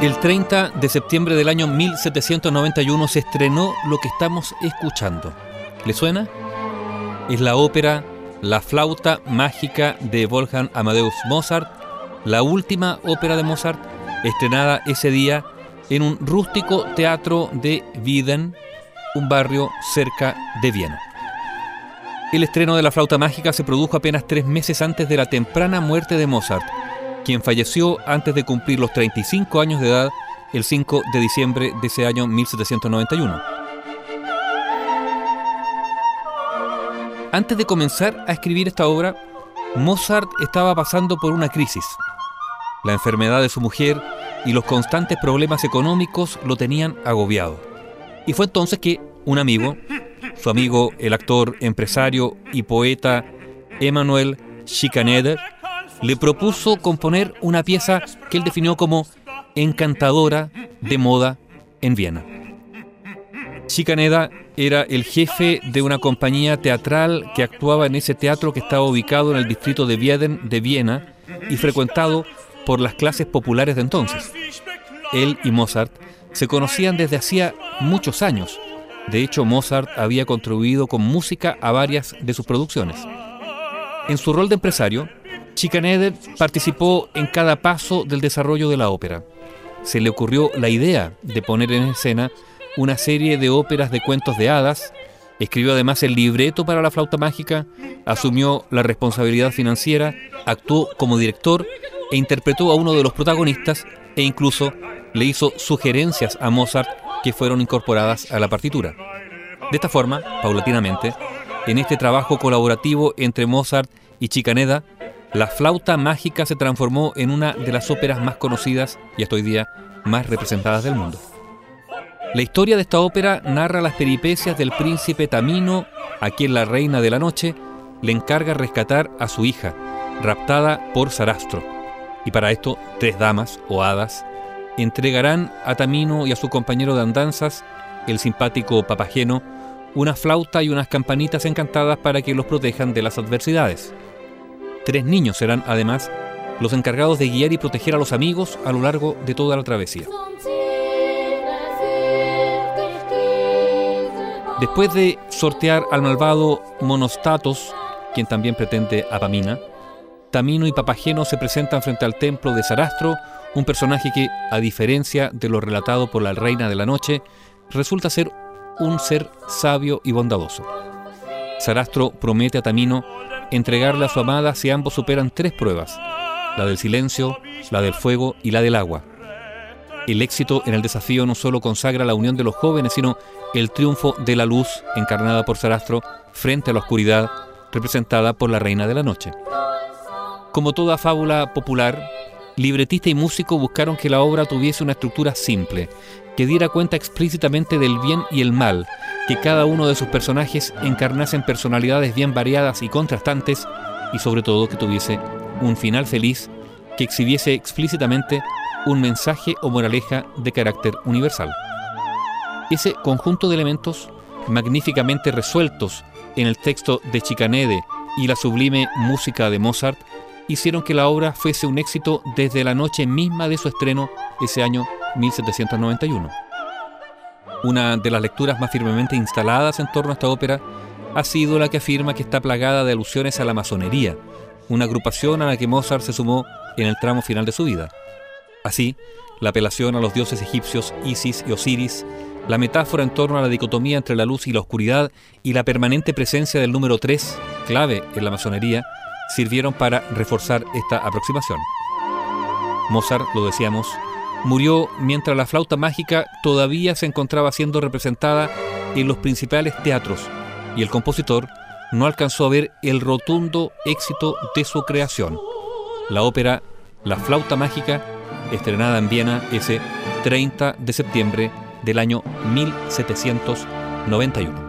El 30 de septiembre del año 1791 se estrenó lo que estamos escuchando. ¿Le suena? Es la ópera La flauta mágica de Wolfgang Amadeus Mozart, la última ópera de Mozart, estrenada ese día en un rústico teatro de Wieden, un barrio cerca de Viena. El estreno de la flauta mágica se produjo apenas tres meses antes de la temprana muerte de Mozart, quien falleció antes de cumplir los 35 años de edad el 5 de diciembre de ese año 1791. Antes de comenzar a escribir esta obra, Mozart estaba pasando por una crisis. La enfermedad de su mujer y los constantes problemas económicos lo tenían agobiado. Y fue entonces que un amigo, su amigo el actor, empresario y poeta Emanuel Schikaneder, le propuso componer una pieza que él definió como encantadora de moda en Viena. Chicaneda era el jefe de una compañía teatral que actuaba en ese teatro que estaba ubicado en el distrito de Wieden de Viena y frecuentado por las clases populares de entonces. Él y Mozart se conocían desde hacía muchos años. De hecho, Mozart había contribuido con música a varias de sus producciones. En su rol de empresario, Chicaneder participó en cada paso del desarrollo de la ópera. Se le ocurrió la idea de poner en escena una serie de óperas de cuentos de hadas, escribió además el libreto para la flauta mágica, asumió la responsabilidad financiera, actuó como director e interpretó a uno de los protagonistas e incluso le hizo sugerencias a Mozart que fueron incorporadas a la partitura. De esta forma, paulatinamente, en este trabajo colaborativo entre Mozart y Chicaneda, la flauta mágica se transformó en una de las óperas más conocidas y hasta hoy día más representadas del mundo. La historia de esta ópera narra las peripecias del príncipe Tamino, a quien la reina de la noche le encarga rescatar a su hija, raptada por Sarastro. Y para esto, tres damas o hadas entregarán a Tamino y a su compañero de andanzas, el simpático Papageno, una flauta y unas campanitas encantadas para que los protejan de las adversidades. Tres niños serán, además, los encargados de guiar y proteger a los amigos a lo largo de toda la travesía. Después de sortear al malvado Monostatos, quien también pretende a Pamina, Tamino y Papageno se presentan frente al templo de Sarastro, un personaje que, a diferencia de lo relatado por la Reina de la Noche, resulta ser un ser sabio y bondadoso. Sarastro promete a Tamino entregarle a su amada si ambos superan tres pruebas, la del silencio, la del fuego y la del agua. El éxito en el desafío no solo consagra la unión de los jóvenes, sino el triunfo de la luz encarnada por Sarastro frente a la oscuridad representada por la Reina de la Noche. Como toda fábula popular, libretista y músico buscaron que la obra tuviese una estructura simple, que diera cuenta explícitamente del bien y el mal, que cada uno de sus personajes encarnasen personalidades bien variadas y contrastantes, y sobre todo que tuviese un final feliz que exhibiese explícitamente un mensaje o moraleja de carácter universal. Ese conjunto de elementos, magníficamente resueltos en el texto de Chicanede y la sublime música de Mozart, hicieron que la obra fuese un éxito desde la noche misma de su estreno ese año 1791. Una de las lecturas más firmemente instaladas en torno a esta ópera ha sido la que afirma que está plagada de alusiones a la masonería, una agrupación a la que Mozart se sumó en el tramo final de su vida. Así, la apelación a los dioses egipcios Isis y Osiris, la metáfora en torno a la dicotomía entre la luz y la oscuridad y la permanente presencia del número 3, clave en la masonería, sirvieron para reforzar esta aproximación. Mozart, lo decíamos, murió mientras la flauta mágica todavía se encontraba siendo representada en los principales teatros y el compositor no alcanzó a ver el rotundo éxito de su creación, la ópera La flauta mágica, estrenada en Viena ese 30 de septiembre del año 1791.